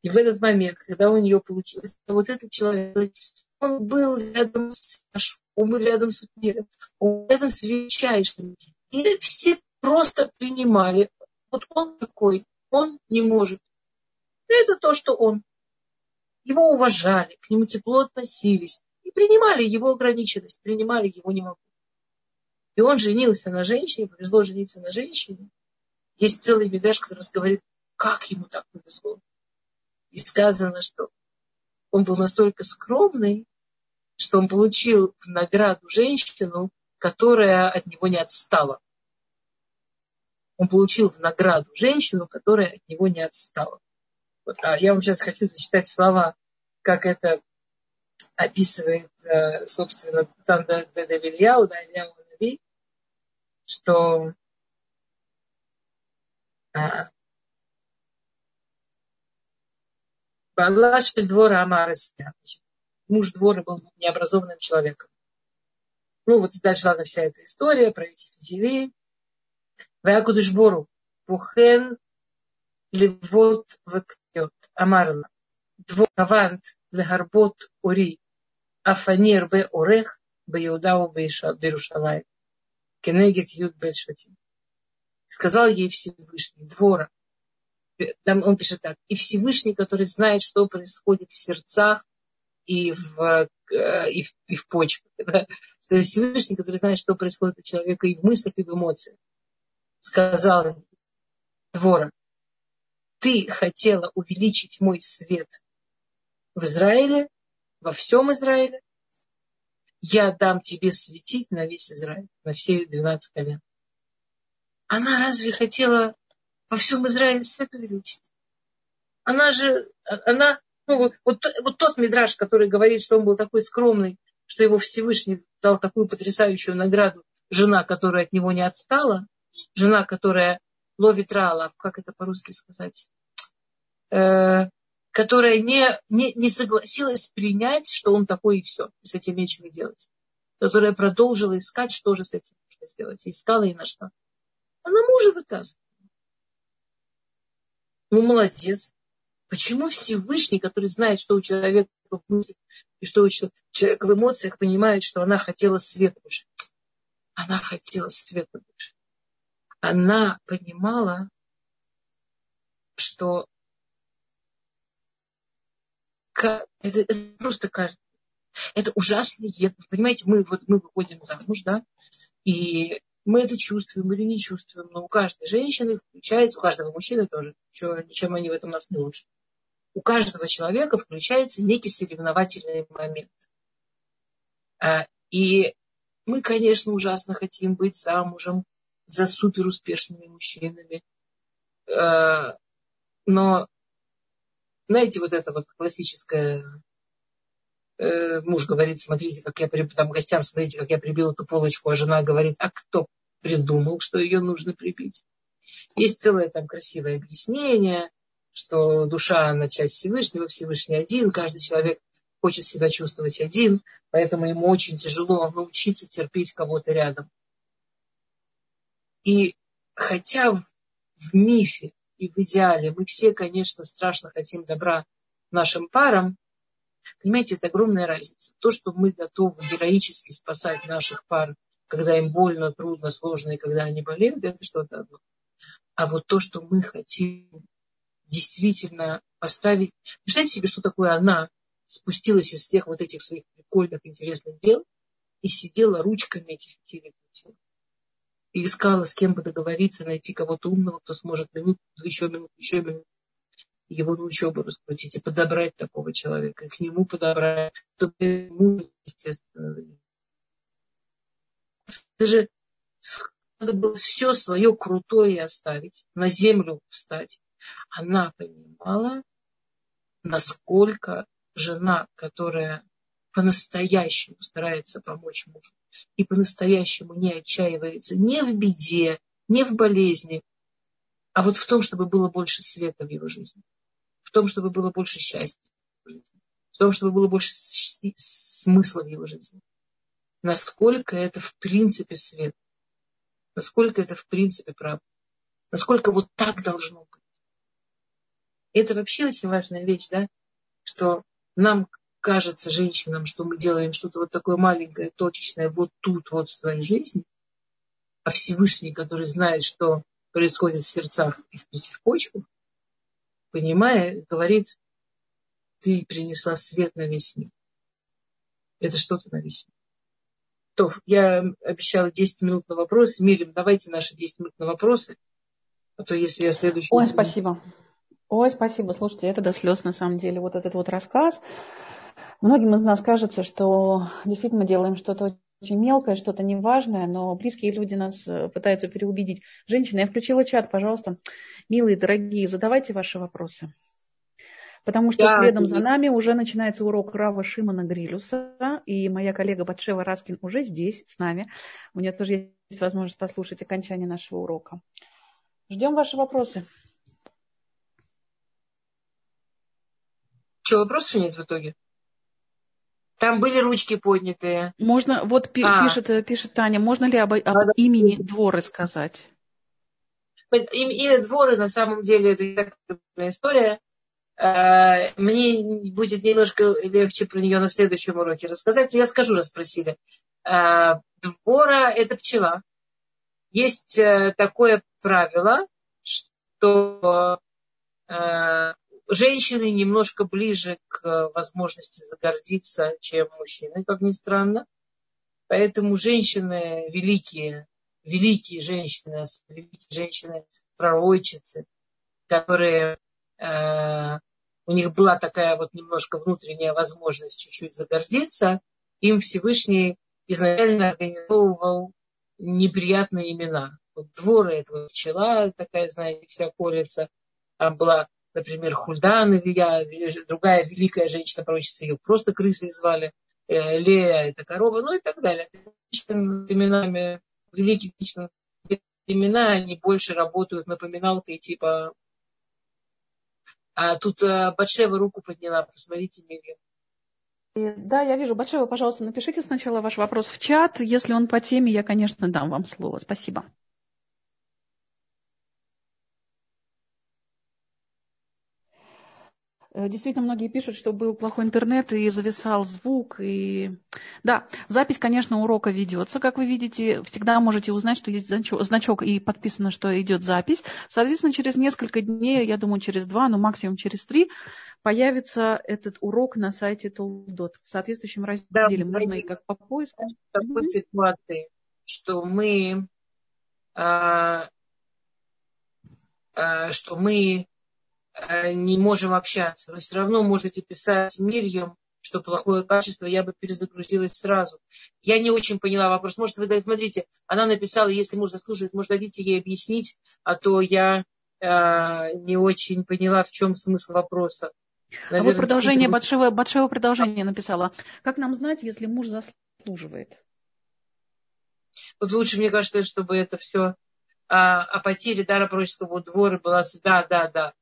И в этот момент, когда у нее получилось, вот этот человек, он был рядом с он был рядом с миром, он был рядом с величайшим. И все просто принимали вот он такой, он не может. Это то, что он. Его уважали, к нему тепло относились. И принимали его ограниченность, принимали его не могу. И он женился на женщине, повезло жениться на женщине. Есть целый медаж, который говорит, как ему так повезло. И сказано, что он был настолько скромный, что он получил в награду женщину, которая от него не отстала он получил в награду женщину, которая от него не отстала. Вот, а я вам сейчас хочу зачитать слова, как это описывает, э, собственно, там Давильяу, да, Ильяу Нави, что а, Балашель двора Амарасия. Муж двора был необразованным человеком. Ну, вот дальше ладно вся эта история про эти фитили. Ваякудушбору. Бухен левот вакьет. Амарла. Двокавант легарбот ури. Афанир бе орех бе Иудау бе Берушалай. Кенегет юд бешвати. Сказал ей Всевышний, двора, там он пишет так, и Всевышний, который знает, что происходит в сердцах и в, и в, и в почвах. Да? То есть Всевышний, который знает, что происходит у человека и в мыслях, и в эмоциях сказал двора, ты хотела увеличить мой свет в Израиле, во всем Израиле, я дам тебе светить на весь Израиль, на все 12 колен. Она разве хотела во всем Израиле свет увеличить? Она же, она, ну, вот, вот, тот мидраж, который говорит, что он был такой скромный, что его Всевышний дал такую потрясающую награду, жена, которая от него не отстала – жена, которая ловит рала, как это по-русски сказать, э, которая не, не, не согласилась принять, что он такой и все, и с этим нечего делать. Которая продолжила искать, что же с этим можно сделать. И искала и нашла. Она мужа вытаскивала. Ну, молодец. Почему Всевышний, который знает, что у человека в мыслях, и что у человека в эмоциях, понимает, что она хотела света больше? Она хотела света больше она понимала, что это, это просто кажется. Это ужасный ед. Понимаете, мы, вот, мы выходим замуж, да, и мы это чувствуем или не чувствуем, но у каждой женщины включается, у каждого мужчины тоже, ничем они в этом нас не лучше. У каждого человека включается некий соревновательный момент. А, и мы, конечно, ужасно хотим быть замужем, за суперуспешными мужчинами. Э, но, знаете, вот это вот классическое э, муж говорит, смотрите, как я там гостям, смотрите, как я прибил эту полочку, а жена говорит, а кто придумал, что ее нужно прибить? Есть целое там красивое объяснение, что душа на часть Всевышнего, Всевышний один, каждый человек хочет себя чувствовать один, поэтому ему очень тяжело научиться терпеть кого-то рядом. И хотя в, в мифе и в идеале мы все, конечно, страшно хотим добра нашим парам, понимаете, это огромная разница. То, что мы готовы героически спасать наших пар, когда им больно, трудно, сложно, и когда они болеют, это что-то одно. А вот то, что мы хотим действительно поставить... Представьте себе, что такое она спустилась из всех вот этих своих прикольных, интересных дел и сидела ручками этих телек и искала, с кем бы договориться, найти кого-то умного, кто сможет минуту, еще минуту, еще минуту его на учебу раскрутить и подобрать такого человека, к нему подобрать, чтобы ему, естественно, даже надо было все свое крутое оставить, на землю встать. Она понимала, насколько жена, которая по-настоящему старается помочь мужу и по-настоящему не отчаивается не в беде, не в болезни, а вот в том, чтобы было больше света в его жизни, в том, чтобы было больше счастья в его жизни, в том, чтобы было больше смысла в его жизни. Насколько это в принципе свет, насколько это в принципе правда, насколько вот так должно быть. Это вообще очень важная вещь, да, что нам кажется женщинам, что мы делаем что-то вот такое маленькое, точечное, вот тут, вот в своей жизни, а Всевышний, который знает, что происходит в сердцах и в почвах, понимая, говорит, ты принесла свет на весь мир. Это что-то на весь мир. То, я обещала 10 минут на вопросы. Мирим, давайте наши 10 минут на вопросы. А то если я следующий... Ой, спасибо. Ой, спасибо. Слушайте, это до слез на самом деле. Вот этот вот рассказ. Многим из нас кажется, что действительно делаем что-то очень мелкое, что-то неважное, но близкие люди нас э, пытаются переубедить. Женщина, я включила чат, пожалуйста. Милые, дорогие, задавайте ваши вопросы. Потому что да, следом за нами уже начинается урок Рава Шимана Грилюса, и моя коллега Батшева Раскин уже здесь, с нами. У нее тоже есть возможность послушать окончание нашего урока. Ждем ваши вопросы. Что, вопросов нет в итоге? Там были ручки поднятые. Можно, вот пи, а. пишет, э, пишет Таня, можно ли об, об а, имени дворы сказать? Имя дворы на самом деле это история. Э, мне будет немножко легче про нее на следующем уроке рассказать. Я скажу, раз спросили. Э, двора – это пчела. Есть такое правило, что женщины немножко ближе к возможности загордиться, чем мужчины, как ни странно. Поэтому женщины великие, великие женщины, великие женщины пророчицы, которые э, у них была такая вот немножко внутренняя возможность чуть-чуть загордиться, им Всевышний изначально организовывал неприятные имена. Вот дворы, это вот пчела такая, знаете, вся колется. Там была например, Хульдан, Илья, другая великая женщина, пророчица, ее просто крысы звали, э, Лея, это корова, ну и так далее. Именами великих лично имена, они больше работают напоминалкой, типа... А тут э, Батшева руку подняла, посмотрите, Мирьям. Да, я вижу. Батшева, пожалуйста, напишите сначала ваш вопрос в чат. Если он по теме, я, конечно, дам вам слово. Спасибо. Действительно, многие пишут, что был плохой интернет и зависал звук. И... Да, запись, конечно, урока ведется. Как вы видите, всегда можете узнать, что есть значок и подписано, что идет запись. Соответственно, через несколько дней, я думаю, через два, ну максимум через три, появится этот урок на сайте Толдот в соответствующем разделе. Да, Можно и как по поиску. В такой mm-hmm. ситуации, что мы, а, а, что мы Э, не можем общаться. Вы все равно можете писать Мирьям, что плохое качество, я бы перезагрузилась сразу. Я не очень поняла вопрос. Может, вы смотрите, она написала, если можно слушать, может, дадите ей объяснить, а то я э, не очень поняла, в чем смысл вопроса. Наверное, а вот продолжение, большого, большого продолжения написала. Как нам знать, если муж заслуживает? Вот лучше, мне кажется, чтобы это все а, о потере дара пророческого двора была... Да, да, да.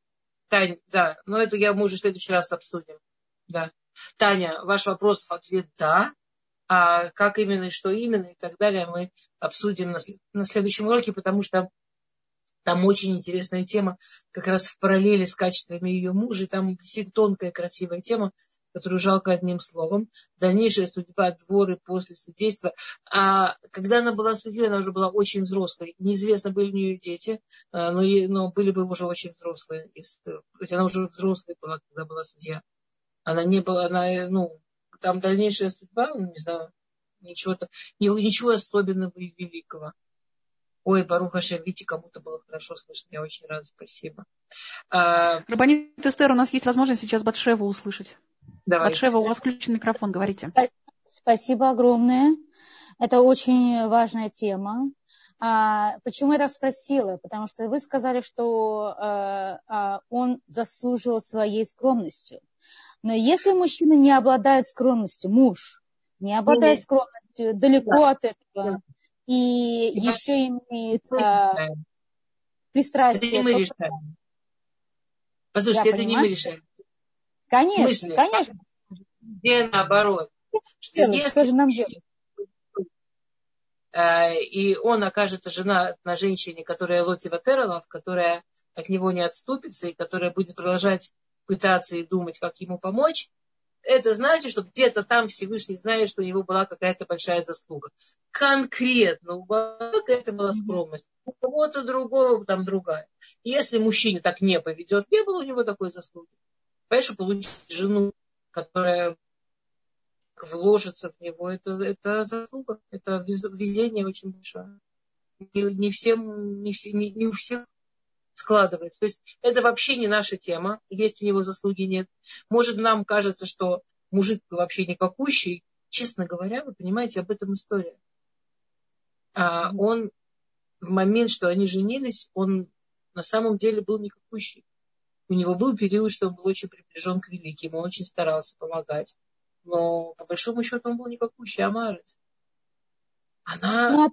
Таня, да, но это я, мы уже в следующий раз обсудим. Да. Таня, ваш вопрос ответ «да». А как именно и что именно и так далее мы обсудим на, на следующем уроке, потому что там очень интересная тема, как раз в параллели с качествами ее мужа. Там тонкая, красивая тема, которую жалко одним словом. Дальнейшая судьба дворы после судейства. А когда она была судьей, она уже была очень взрослой. Неизвестно, были ли у нее дети, а, но, но были бы уже очень взрослые. То есть она уже взрослая была, когда была судья. Она не была, она, ну, там дальнейшая судьба, ну, не знаю, ничего, ничего особенного и великого. Ой, Баруха видите, кому-то было хорошо слышно. Я очень рада, спасибо. А... Рабанит Эстер, у нас есть возможность сейчас Батшеву услышать. Давайте. Батшева, у вас включен микрофон, говорите. Спасибо огромное. Это очень важная тема. А, почему я так спросила? Потому что вы сказали, что а, а, он заслужил своей скромностью. Но если мужчина не обладает скромностью, муж не обладает скромностью, далеко да. от этого, и да. еще имеет а, пристрастие. Это не мы решаем. Послушайте, это понимаю. не мы решаем. Конечно, Мысли. конечно. Где наоборот. Что, если что же нам делать? Э, и он окажется жена на женщине, которая Лоти Ватералов, которая от него не отступится и которая будет продолжать пытаться и думать, как ему помочь, это значит, что где-то там Всевышний знает, что у него была какая-то большая заслуга. Конкретно у какая-то была скромность, у кого-то другого там другая. Если мужчина так не поведет, не было у него такой заслуги. Понимаешь, получить жену, которая вложится в него, это, это заслуга, это везение очень большое. И не всем, не, все, не, не у всех складывается. То есть это вообще не наша тема, есть у него заслуги, нет. Может, нам кажется, что мужик вообще никакущий. Честно говоря, вы понимаете, об этом история. А он в момент, что они женились, он на самом деле был никакущий. У него был период, что он был очень приближен к великим, он очень старался помогать. Но по большому счету он был никакущий, Амарец. Она... Ну, а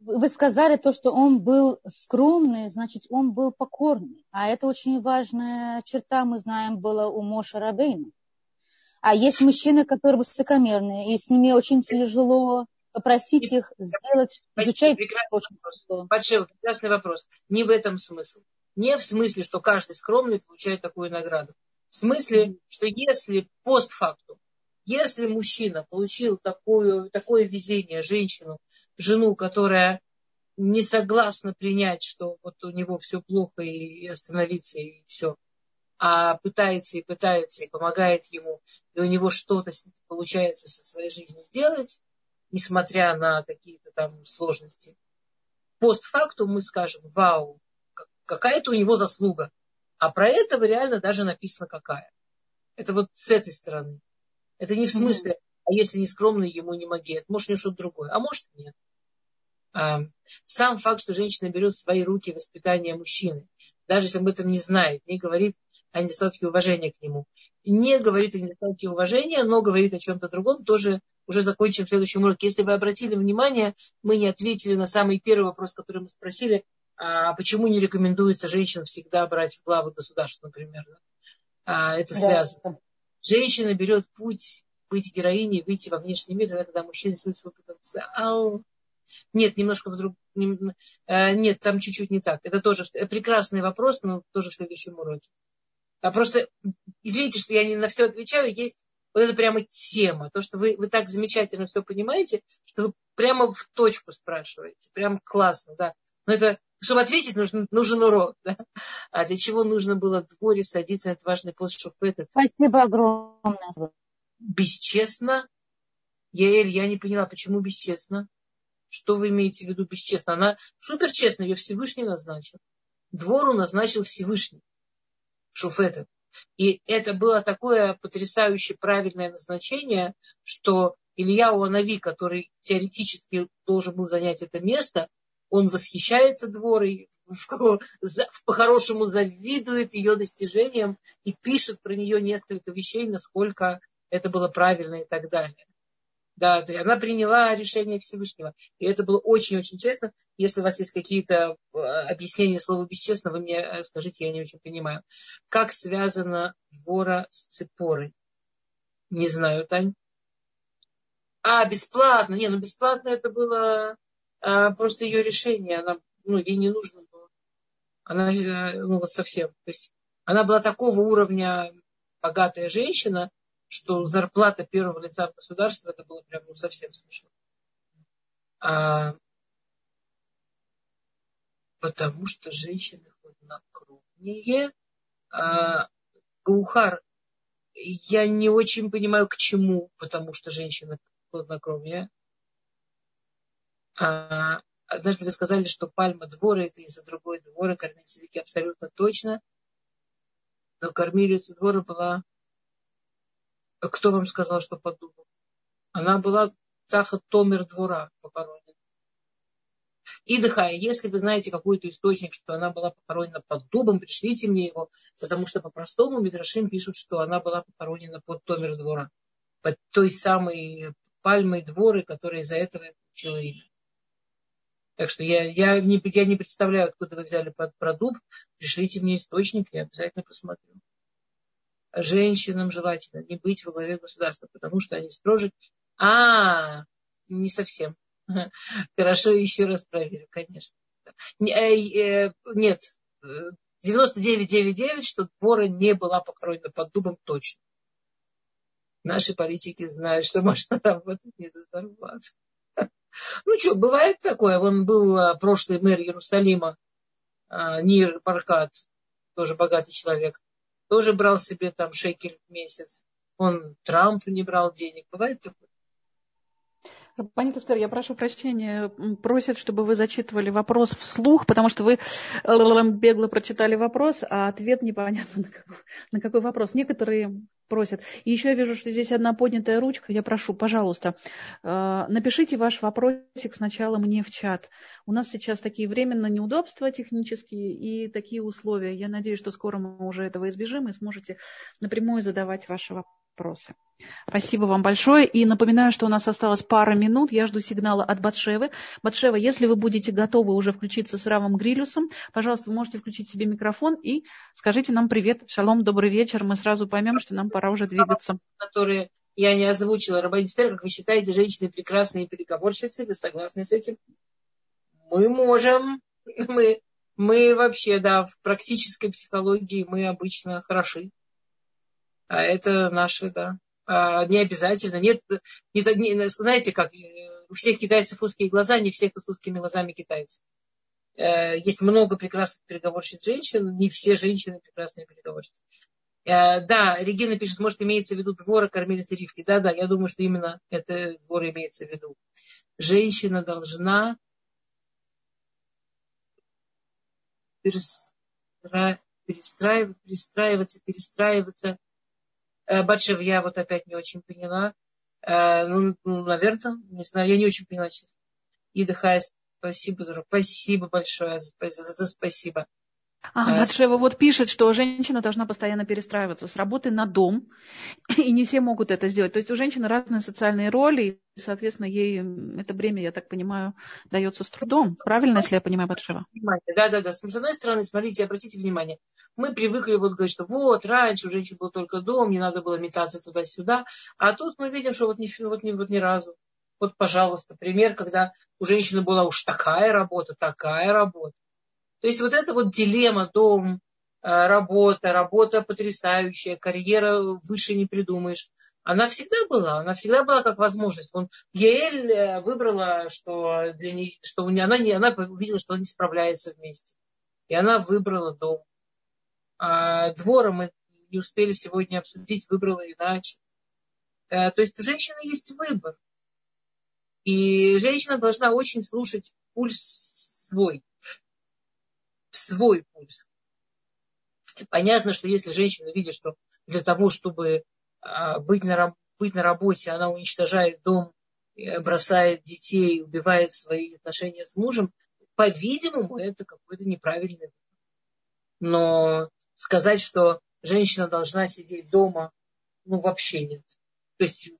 вы сказали то, что он был скромный, значит, он был покорный. А это очень важная черта, мы знаем, была у Моша Рабейна. А есть мужчины, которые высокомерные, и с ними очень тяжело попросить их сделать, изучать. Прекрасный вопрос. Большой, прекрасный вопрос. Не в этом смысл. Не в смысле, что каждый скромный получает такую награду. В смысле, что если постфактум если мужчина получил такое, такое везение, женщину, жену, которая не согласна принять, что вот у него все плохо и остановиться, и все, а пытается и пытается, и помогает ему, и у него что-то получается со своей жизнью сделать, несмотря на какие-то там сложности. Постфактум мы скажем, вау, какая-то у него заслуга. А про этого реально даже написано какая. Это вот с этой стороны. Это не в смысле, а если не скромный, ему не могет. Может, не что-то другое, а может, нет. А, сам факт, что женщина берет в свои руки воспитание мужчины, даже если об этом не знает, не говорит о недостатке уважения к нему, не говорит о недостатке уважения, но говорит о чем-то другом, тоже уже закончим в следующем уроке. Если вы обратили внимание, мы не ответили на самый первый вопрос, который мы спросили, а почему не рекомендуется женщинам всегда брать в главы государства, например. А, это да. связано женщина берет путь быть героиней, выйти во внешний мир, тогда, когда мужчина свой свой потенциал. Нет, немножко вдруг, э, нет, там чуть-чуть не так. Это тоже прекрасный вопрос, но тоже в следующем уроке. А просто, извините, что я не на все отвечаю, есть вот это прямо тема. То, что вы, вы так замечательно все понимаете, что вы прямо в точку спрашиваете. Прям классно, да. Но это чтобы ответить, нужен, нужен урок. Да? А для чего нужно было в дворе садиться на этот важный пост шуфета? Спасибо огромное. Бесчестно? Яэль, я не поняла, почему бесчестно? Что вы имеете в виду бесчестно? Она супер честно, ее Всевышний назначил. Двору назначил Всевышний. Шуфета. И это было такое потрясающе правильное назначение, что Илья Уанави, который теоретически должен был занять это место, он восхищается дворой, по-хорошему завидует ее достижениям и пишет про нее несколько вещей, насколько это было правильно и так далее. Да, она приняла решение Всевышнего. И это было очень-очень честно. Если у вас есть какие-то э, объяснения слова бесчестно, вы мне э, скажите, я не очень понимаю. Как связано вора с цепорой? Не знаю, Тань. А, бесплатно. Не, ну бесплатно это было а, просто ее решение, она, ну, ей не нужно было. Она, э, ну, вот совсем. То есть она была такого уровня богатая женщина, что зарплата первого лица в государстве, это было прям ну, совсем смешно. А, потому что женщины хладнокровнее. А, Гаухар, я не очень понимаю, к чему, потому что женщина хладнокровнее. А, однажды вы сказали, что пальма двора это из-за другой двора, кормильца Вики абсолютно точно. Но кормилица двора была... Кто вам сказал, что под дубом? Она была Тахат Томер двора похоронена. И Дыхая, если вы знаете какой-то источник, что она была похоронена под дубом, пришлите мне его, потому что по-простому Мидрашим пишут, что она была похоронена под Томер двора, под той самой пальмой дворы, которая из-за этого получила имя. Так что я, я, не, я не представляю, откуда вы взяли под, про дуб. Пришлите мне источник, я обязательно посмотрю. Женщинам желательно не быть во главе государства, потому что они строже. А, не совсем. Хорошо, еще раз проверю, конечно. Э, нет, 99,99, что двора не была покроена под дубом точно. Наши политики знают, что можно работать не за зарплату. Ну что, бывает такое. Он был а, прошлый мэр Иерусалима, а, Нир Баркат, тоже богатый человек. Тоже брал себе там шекель в месяц. Он Трамп не брал денег. Бывает такое? Пани Тестер, я прошу прощения, просят, чтобы вы зачитывали вопрос вслух, потому что вы бегло прочитали вопрос, а ответ непонятно на какой, на какой вопрос. Некоторые просят. И еще я вижу, что здесь одна поднятая ручка. Я прошу, пожалуйста, э, напишите ваш вопросик сначала мне в чат. У нас сейчас такие временные неудобства технические и такие условия. Я надеюсь, что скоро мы уже этого избежим и сможете напрямую задавать ваши вопросы вопросы. Спасибо вам большое. И напоминаю, что у нас осталось пара минут. Я жду сигнала от Батшевы. Батшева, если вы будете готовы уже включиться с Равом Грилюсом, пожалуйста, вы можете включить себе микрофон и скажите нам привет. Шалом, добрый вечер. Мы сразу поймем, что нам пора уже двигаться. Которые я не озвучила. Рабанистер, как вы считаете, женщины прекрасные переговорщицы? Вы согласны с этим? Мы можем. Мы, мы вообще, да, в практической психологии мы обычно хороши. А это наши, да. А не обязательно. Нет, не, не, знаете, как у всех китайцев узкие глаза, не всех с узкими глазами китайцев. Э, есть много прекрасных переговорщиц женщин, не все женщины прекрасные переговорщицы. Э, да, Регина пишет, может, имеется в виду двора кормилицы Ривки. Да, да, я думаю, что именно это двор имеется в виду. Женщина должна перестраиваться, перестраиваться, перестраиваться Э, Батшев я вот опять не очень поняла. Э, ну, ну, наверное, не знаю, я не очень поняла, честно. Ида Хайс, спасибо, спасибо большое за, за, за спасибо. А, Батшева вот пишет, что женщина должна постоянно перестраиваться с работы на дом, и не все могут это сделать. То есть у женщины разные социальные роли, и, соответственно, ей это бремя, я так понимаю, дается с трудом. Правильно, если я понимаю, Батшева? Да, да, да. С одной стороны, смотрите, обратите внимание, мы привыкли вот говорить, что вот, раньше у женщин был только дом, не надо было метаться туда-сюда, а тут мы видим, что вот ни, вот, ни, вот ни разу. Вот, пожалуйста, пример, когда у женщины была уж такая работа, такая работа то есть вот эта вот дилемма дом, э, работа, работа потрясающая, карьера выше не придумаешь. Она всегда была, она всегда была как возможность. Он, Яэль э, выбрала, что, для нее, что у нее, она, не, она увидела, что она не справляется вместе. И она выбрала дом. А двора мы не успели сегодня обсудить, выбрала иначе. Э, то есть у женщины есть выбор. И женщина должна очень слушать пульс свой свой пульс. Понятно, что если женщина видит, что для того, чтобы а, быть на, быть на работе, она уничтожает дом, бросает детей, убивает свои отношения с мужем, по-видимому, это какой-то неправильный Но сказать, что женщина должна сидеть дома, ну, вообще нет. То есть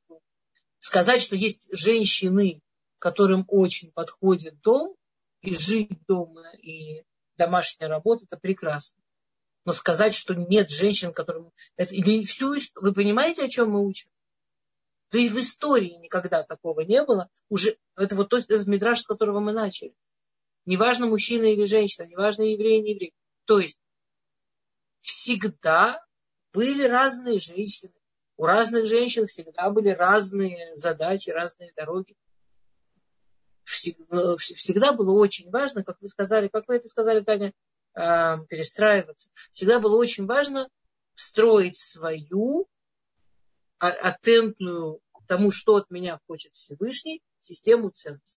сказать, что есть женщины, которым очень подходит дом, и жить дома, и домашняя работа, это прекрасно. Но сказать, что нет женщин, которым... Это, или всю... Вы понимаете, о чем мы учим? Да и в истории никогда такого не было. Уже это вот тот этот метраж, с которого мы начали. Неважно, мужчина или женщина, неважно, еврей или еврей. То есть всегда были разные женщины. У разных женщин всегда были разные задачи, разные дороги всегда было очень важно, как вы сказали, как вы это сказали, Таня, а, перестраиваться. Всегда было очень важно строить свою атентную тому, что от меня хочет Всевышний, систему ценностей.